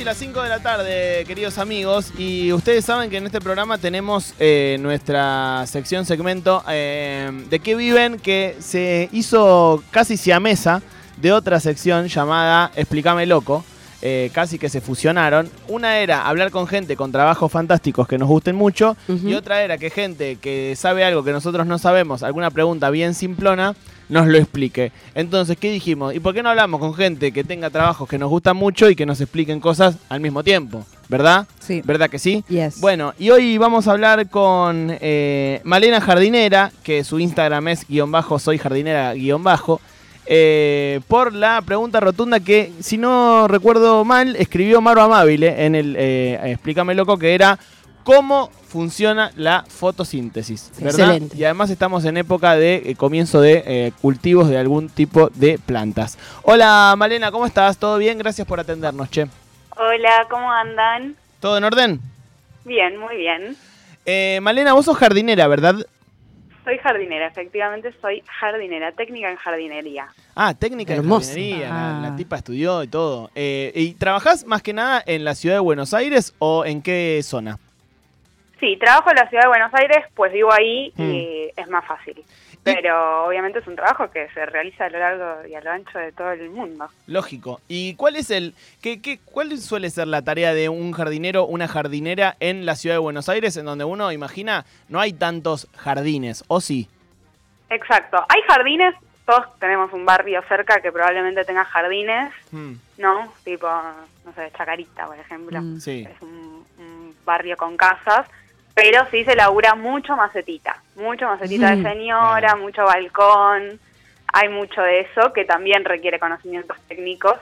Casi las 5 de la tarde, queridos amigos, y ustedes saben que en este programa tenemos eh, nuestra sección segmento eh, de qué viven que se hizo casi siamesa de otra sección llamada Explícame Loco. Eh, casi que se fusionaron. Una era hablar con gente con trabajos fantásticos que nos gusten mucho, y otra era que gente que sabe algo que nosotros no sabemos, alguna pregunta bien simplona, nos lo explique. Entonces, ¿qué dijimos? ¿Y por qué no hablamos con gente que tenga trabajos que nos gustan mucho y que nos expliquen cosas al mismo tiempo? ¿Verdad? Sí. ¿Verdad que sí? Yes. Bueno, y hoy vamos a hablar con eh, Malena Jardinera, que su Instagram es guion bajo, soy jardinera guion bajo, eh, por la pregunta rotunda que, si no recuerdo mal, escribió Maro Amabile en el eh, Explícame Loco, que era cómo funciona la fotosíntesis, ¿verdad? Excelente. Y además estamos en época de eh, comienzo de eh, cultivos de algún tipo de plantas. Hola Malena, ¿cómo estás? ¿Todo bien? Gracias por atendernos, che. Hola, ¿cómo andan? ¿Todo en orden? Bien, muy bien. Eh, Malena, vos sos jardinera, ¿verdad? Soy jardinera, efectivamente soy jardinera, técnica en jardinería. Ah, técnica de jardinería, la, Ah. la tipa estudió y todo. Eh, ¿Y trabajás más que nada en la ciudad de Buenos Aires o en qué zona? Sí, trabajo en la ciudad de Buenos Aires, pues vivo ahí Mm. y es más fácil. Pero obviamente es un trabajo que se realiza a lo largo y a lo ancho de todo el mundo. Lógico. ¿Y cuál es el qué, qué, cuál suele ser la tarea de un jardinero, una jardinera en la ciudad de Buenos Aires, en donde uno imagina no hay tantos jardines, o sí? Exacto. Hay jardines, todos tenemos un barrio cerca que probablemente tenga jardines, Hmm, ¿no? Tipo, no sé, Chacarita, por ejemplo. Mm. sí. es un, un barrio con casas, pero sí se labura mucho macetita, mucho macetita de Mm. señora, Claro. mucho balcón, hay mucho de eso que también requiere conocimientos técnicos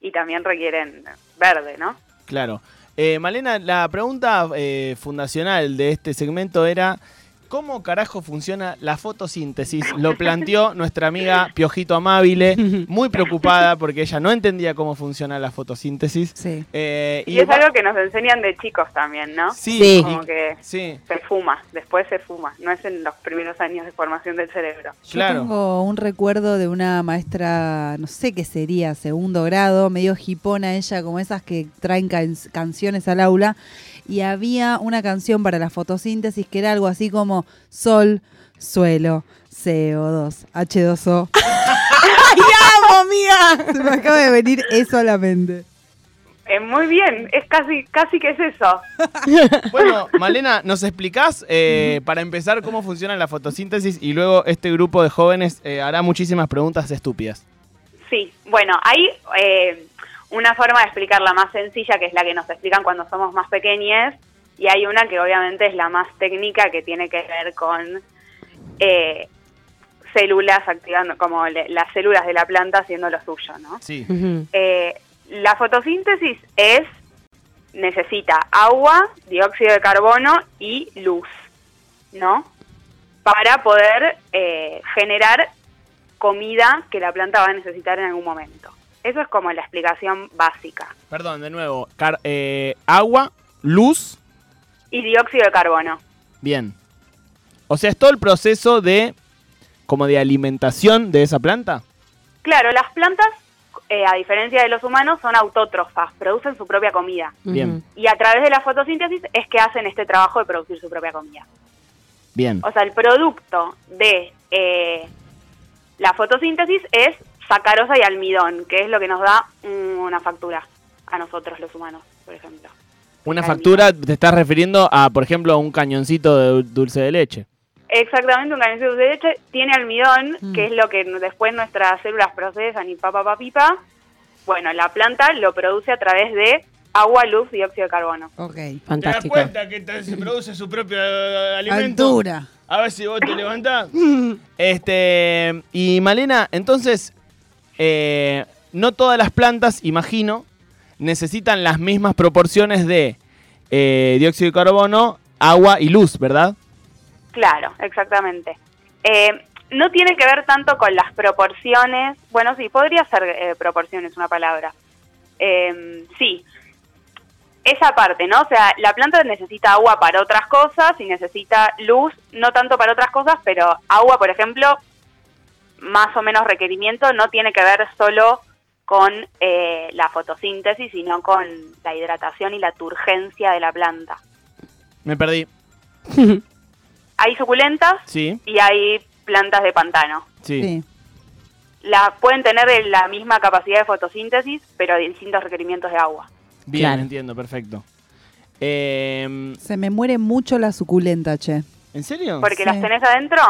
y también requieren verde, ¿no? Claro. Eh, Malena, la pregunta eh, fundacional de este segmento era ¿cómo carajo funciona la fotosíntesis? Lo planteó nuestra amiga Piojito Amabile, muy preocupada porque ella no entendía cómo funciona la fotosíntesis. Sí. Eh, Y, es algo que nos enseñan de chicos también, ¿no? Sí, Como que sí, se fuma, después se fuma, no es en los primeros años de formación del cerebro. Yo claro. tengo un recuerdo de una maestra, no sé qué sería, segundo grado, medio hipona ella, como esas que traen can- canciones al aula. Y había una canción para la fotosíntesis que era algo así como sol, suelo, CO2, H2O. ¡Ay, amo, amiga! Se me acaba de venir eso a la mente. Eh, muy bien, es casi, casi que es eso. Bueno, Malena, ¿nos explicás eh, para empezar cómo funciona la fotosíntesis y luego este grupo de jóvenes eh, hará muchísimas preguntas estúpidas? Sí, bueno, hay eh, una forma de explicarla más sencilla, que es la que nos explican cuando somos más pequeños, y hay una que obviamente es la más técnica, que tiene que ver con eh, células activando, como le- las células de la planta haciendo lo suyo, ¿no? Sí. Eh, la fotosíntesis es, necesita agua, dióxido de carbono y luz, ¿no? Para poder eh, generar comida que la planta va a necesitar en algún momento. Eso es como la explicación básica. Perdón, de nuevo. Car- eh, agua, luz, Y dióxido de carbono. bien. O sea, es todo el proceso de como de alimentación de esa planta. Claro, las plantas, eh, a diferencia de los humanos, son autótrofas, producen su propia comida. Bien. Y a través de la fotosíntesis es que hacen este trabajo de producir su propia comida. Bien. O sea, el producto de eh, la fotosíntesis es sacarosa y almidón, que es lo que nos da una factura a nosotros los humanos, por ejemplo. Una factura, te estás refiriendo a, por ejemplo, a un cañoncito de dul- dulce de leche. Exactamente, un cañoncito de leche tiene almidón, Mm. que es lo que después nuestras células procesan y pa, pa, pa, pipa. Bueno, la planta lo produce a través de agua, luz, dióxido de carbono. Ok. Fantástico. que te- se produce su propio eh, Altura. A ver si vos te levantás. este. Y Malena, entonces. Eh, no todas las plantas, imagino, necesitan las mismas proporciones de eh, dióxido de carbono, agua y luz, ¿verdad? Claro, exactamente. Eh, no tiene que ver tanto con las proporciones. Bueno, sí, podría ser eh, proporciones una palabra. Eh, sí, esa parte, ¿no? O sea, la planta necesita agua para otras cosas y necesita luz, no tanto para otras cosas, pero agua, por ejemplo, más o menos requerimiento no tiene que ver solo con eh, la fotosíntesis, sino con la hidratación y la turgencia de la planta. Me perdí. Hay suculentas Sí, y hay plantas de pantano. sí. Sí. La, pueden tener la misma capacidad de fotosíntesis, pero distintos requerimientos de agua. Bien, Claro. entiendo, perfecto. Eh, Se me muere mucho la suculenta, che. ¿En serio? ¿Porque Sí. las tenés adentro?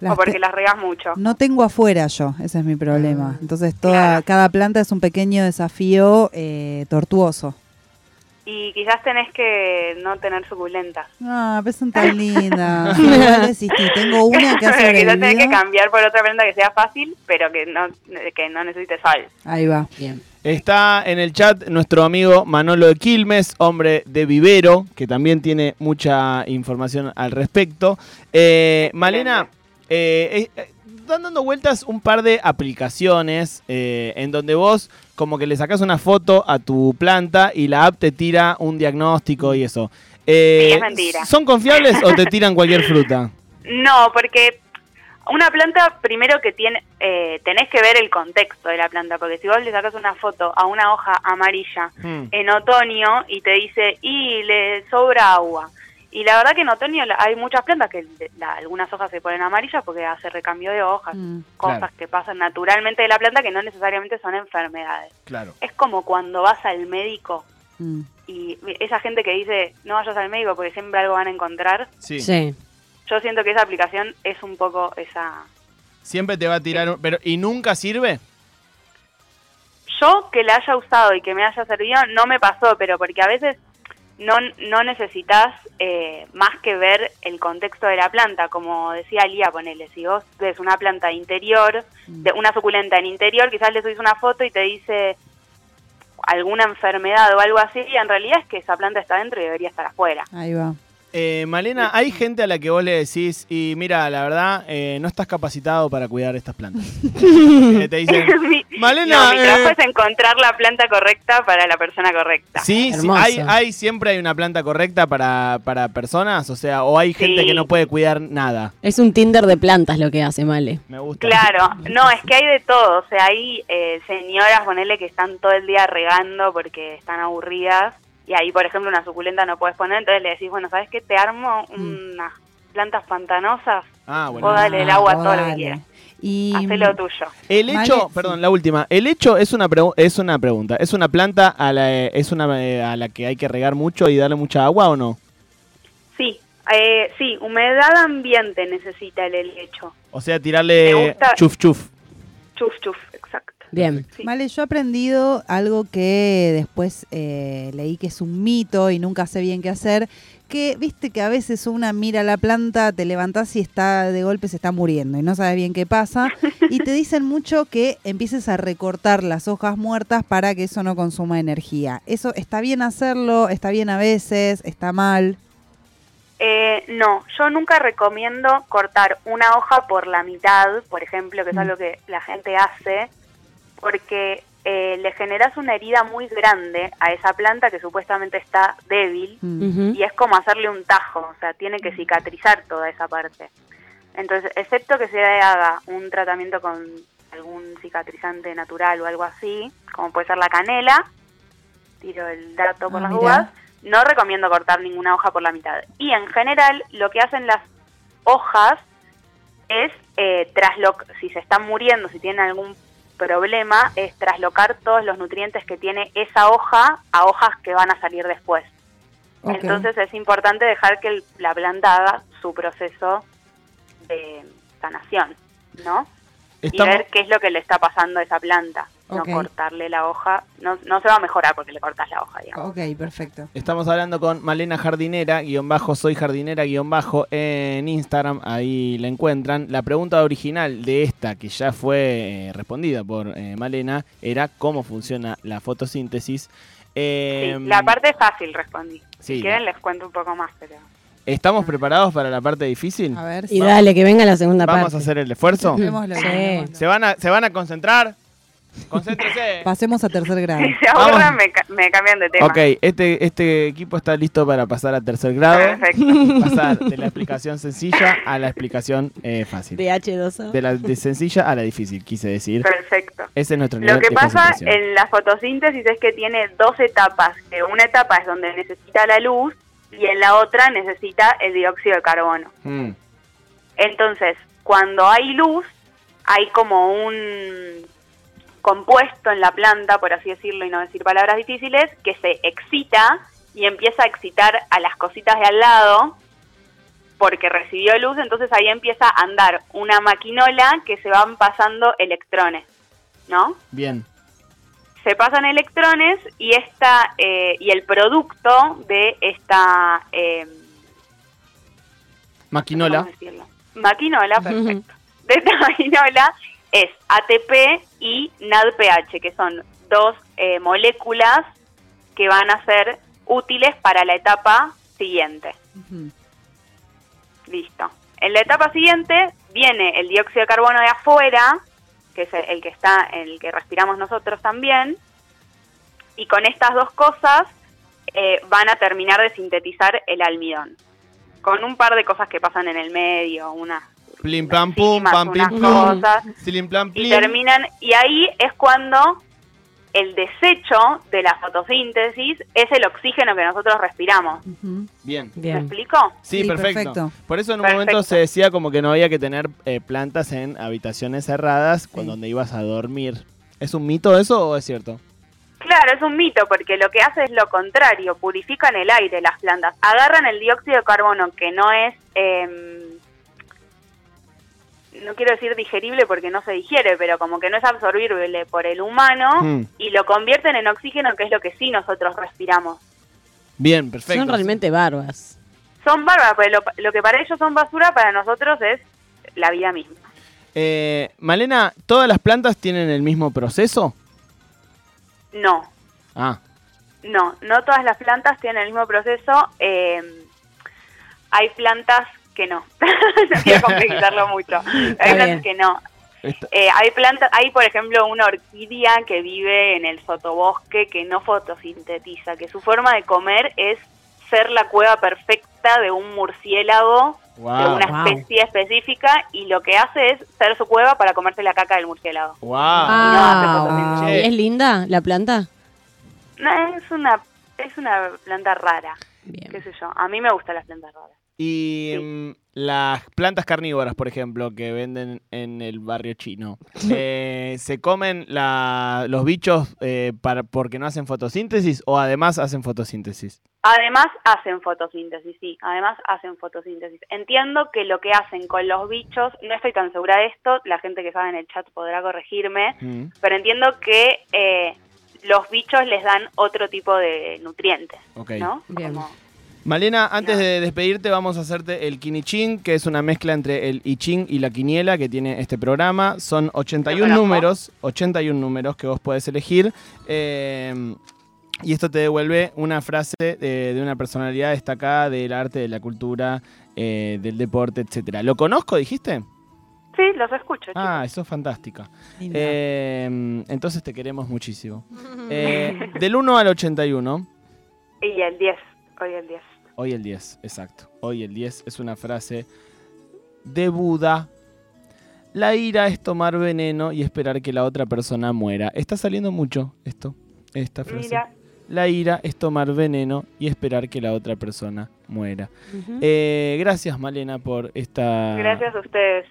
Las ¿O porque las regas mucho? No tengo afuera yo, ese es mi problema. Entonces toda, Claro. cada planta es un pequeño desafío eh, tortuoso. Y quizás tenés que no tener suculentas. Ah, pero son tan lindas. Tengo una que ha quizás tenés que cambiar por otra planta que sea fácil, pero que no, que no necesite sol. Ahí va. Bien. Está en el chat nuestro amigo Manolo de Quilmes, hombre de vivero, que también tiene mucha información al respecto. Eh, Malena, eh, eh, eh, están dando vueltas un par de aplicaciones eh, en donde vos como que le sacás una foto a tu planta y la app te tira un diagnóstico y eso. Eh, Sí, es mentira. ¿Son confiables o te tiran cualquier fruta? No, porque una planta, primero que tiene, eh, tenés que ver el contexto de la planta, porque si vos le sacas una foto a una hoja amarilla Hmm. en otoño y te dice, y le sobra agua. Y la verdad que en otoño hay muchas plantas que la- algunas hojas se ponen amarillas porque hace recambio de hojas, Mm, cosas Claro. que pasan naturalmente de la planta que no necesariamente son enfermedades. Claro. Es como cuando vas al médico mm. y esa gente que dice, no vayas al médico porque siempre algo van a encontrar, Sí. Sí. yo siento que esa aplicación es un poco esa... Siempre te va a tirar, un- pero ¿y nunca sirve? Yo que la haya usado y que me haya servido no me pasó, pero porque a veces no, no necesitas eh, más que ver el contexto de la planta, como decía Lía, ponele, si vos ves una planta interior, de una suculenta en interior, quizás le subís una foto y te dice alguna enfermedad o algo así, y en realidad es que esa planta está dentro y debería estar afuera. Ahí va. Eh, Malena, hay gente a la que vos le decís, y mira, la verdad, eh, no estás capacitado para cuidar estas plantas. Eh, te dicen, Mi- Malena, no, mi trabajo eh, es encontrar la planta correcta para la persona correcta. sí, sí, hay, hay, siempre hay una planta correcta para, para personas, o sea, o hay gente Sí. que no puede cuidar nada. Es un Tinder de plantas lo que hace, Male. Me gusta. Claro, no, es que hay de todo, o sea, hay eh, señoras, ponele, que están todo el día regando porque están aburridas, y ahí, por ejemplo, una suculenta no puedes poner, entonces le decís, bueno, ¿sabes qué? Te armo unas plantas pantanosas, Ah, bueno. vos dale el Ah, agua vos todo lo que quieras, Y hacé lo tuyo. El hecho, Vale, perdón, sí. la última. El hecho es una pregu- es una pregunta. ¿Es una planta a la es una eh, a la que hay que regar mucho y darle mucha agua o no? Sí, eh, sí, humedad ambiente necesita el helecho, O sea, tirarle chuf chuf. chuf, chuf. Bien. Sí. Vale, yo he aprendido algo que después eh, leí que es un mito y nunca sé bien qué hacer. Que viste que a veces una mira la planta, te levantás y está de golpe se está muriendo y no sabes bien qué pasa. Y te dicen mucho que empieces a recortar las hojas muertas para que eso no consuma energía. ¿Eso está bien hacerlo? ¿Está bien a veces? ¿Está mal? Eh, no, yo nunca recomiendo cortar una hoja por la mitad, por ejemplo, que es Mm. algo que la gente hace, porque eh, le generas una herida muy grande a esa planta que supuestamente está débil Mm. Y es como hacerle un tajo, o sea, tiene que cicatrizar toda esa parte. Entonces, excepto que se haga un tratamiento con algún cicatrizante natural o algo así, como puede ser la canela, tiro el dato por Ah, las mirá. dudas, no recomiendo cortar ninguna hoja por la mitad. Y en general, lo que hacen las hojas es eh, si se están muriendo, si tienen algún problema, es traslocar todos los nutrientes que tiene esa hoja a hojas que van a salir después. Entonces es importante dejar que el- la planta haga su proceso de sanación, ¿no? Estamos, Y ver qué es lo que le está pasando a esa planta. Ok. No cortarle la hoja. No, no se va a mejorar porque le cortas la hoja, digamos. Ok, perfecto. estamos hablando con Malena Jardinera, guion bajo, soy jardinera, guion bajo, en Instagram, ahí la encuentran. La pregunta original de esta, que ya fue eh, respondida por eh, Malena, era cómo funciona la fotosíntesis. Sí, Eh, la parte fácil respondí. sí, si quieren les cuento un poco más, pero... ¿Estamos preparados para la parte difícil? A ver. Y dale, que venga la segunda ¿Vamos parte. a hacer el esfuerzo? Sí. ¿Se van, a, ¿Se van a concentrar? Concéntrese. Pasemos a tercer grado. Si se aburran, me, ca- me cambian de tema. Ok, este, este equipo está listo para pasar a tercer grado. Perfecto. Pasar de la explicación sencilla a la explicación eh, fácil. De H2O. De la de sencilla a la difícil, quise decir. Perfecto. Ese es nuestro nivel Lo que de pasa en la fotosíntesis es que tiene dos etapas. Que una etapa es donde necesita la luz y en la otra necesita el dióxido de carbono. Mm, Entonces, cuando hay luz, hay como un compuesto en la planta, por así decirlo y no decir palabras difíciles, que se excita y empieza a excitar a las cositas de al lado porque recibió luz, entonces ahí empieza a andar una maquinola que se van pasando electrones, ¿no? bien. se pasan electrones y esta eh, y el producto de esta eh, Maquinola. maquinola perfecto de esta maquinola es ATP y NADPH que son dos eh, moléculas que van a ser útiles para la etapa siguiente. Listo. En la etapa siguiente viene el dióxido de carbono de afuera, que es el que está, el que respiramos nosotros también, y con estas dos cosas eh, van a terminar de sintetizar el almidón. Con un par de cosas que pasan en el medio, unas Plim, plam, pum, pam, plim, plam, y terminan, y ahí es cuando el desecho de la fotosíntesis es el oxígeno que nosotros respiramos. Ujú. Bien. ¿Me Bien. explico? Sí, Sí, perfecto. perfecto. Por eso en un Perfecto. momento se decía como que no había que tener eh, plantas en habitaciones cerradas cuando donde ibas a dormir. ¿Es un mito eso o es cierto? Claro, es un mito porque lo que hace es lo contrario, purifican el aire las plantas, agarran el dióxido de carbono que no es, em, no quiero decir digerible porque no se digiere, pero como que no es absorbible por el humano Hmm. y lo convierten en oxígeno que es lo que sí nosotros respiramos. Bien, perfecto. Son realmente barbas. Son bárbaras, pero lo, lo que para ellos son basura, para nosotros es la vida misma. Eh, Malena, ¿todas las plantas tienen el mismo proceso? No, Ah, No, no todas las plantas tienen el mismo proceso. eh, hay plantas que no. no quiero complejizarlo mucho. Hay plantas que no. Eh, hay plantas, hay por ejemplo una orquídea que vive en el sotobosque que no fotosintetiza, que su forma de comer es ser la cueva perfecta de un murciélago de una Wow. especie específica y lo que hace es ser su cueva para comerse la caca del murciélago. Wow. Ah, no, Che. ¿Y ¿Es linda la planta? No, es una es una planta rara, qué sé yo. A mí me gustan las plantas raras. Y Sí. mm, las plantas carnívoras, por ejemplo, que venden en el barrio chino, eh, ¿se comen la- los bichos eh, para, porque no hacen fotosíntesis o además hacen fotosíntesis? Además hacen fotosíntesis, sí, además hacen fotosíntesis. Entiendo que lo que hacen con los bichos, no estoy tan segura de esto, la gente que sabe en el chat podrá corregirme, Mm. pero entiendo que eh, los bichos les dan otro tipo de nutrientes, Ok. ¿no? Bien. Como- Malena, antes No. de despedirte vamos a hacerte el Kinichin, que es una mezcla entre el I Ching y la quiniela que tiene este programa. Son 81 Lo conozco. números, 81 números que vos podés elegir. eh, y esto te devuelve una frase de, de una personalidad destacada del arte, de la cultura, eh, del deporte, etcétera. ¿Lo conozco, dijiste? Sí, los escucho, Ah, eso es fantástica. Eh, entonces te queremos muchísimo. Eh, del 1 al 81. Y el 10, hoy el 10. Hoy el 10, exacto. Hoy el 10 es una frase de Buda. La ira es tomar veneno y esperar que la otra persona muera. Está saliendo mucho esto, esta frase. Mira, La ira es tomar veneno y esperar que la otra persona muera. Eh, gracias Malena por esta, gracias a ustedes.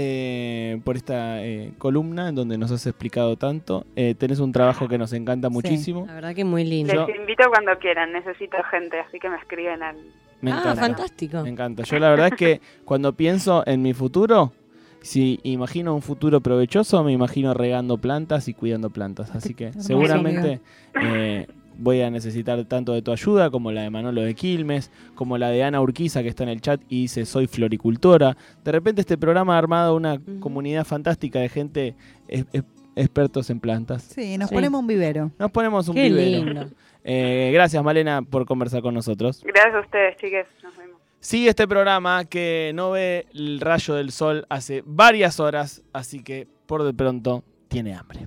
Eh, por esta eh, columna en donde nos has explicado tanto. Eh, tenés un trabajo que nos encanta Sí. muchísimo. La verdad que muy lindo. Yo- Les invito cuando quieran, necesito gente, así que me escriben al... Me ah, encanta. fantástico. Me encanta. Yo la verdad es que cuando pienso en mi futuro, si imagino un futuro provechoso, me imagino regando plantas y cuidando plantas. Así que seguramente eh, voy a necesitar tanto de tu ayuda como la de Manolo de Quilmes, como la de Ana Urquiza que está en el chat y dice soy floricultora. De repente este programa ha armado una comunidad fantástica de gente es- es- expertos en plantas. Sí, nos Sí. ponemos un vivero. Nos ponemos un Qué vivero. lindo. Eh, gracias Malena por conversar con nosotros. Gracias a ustedes, chiques. Nos vemos. Sigue este programa que no ve el rayo del sol hace varias horas, así que por de pronto tiene hambre.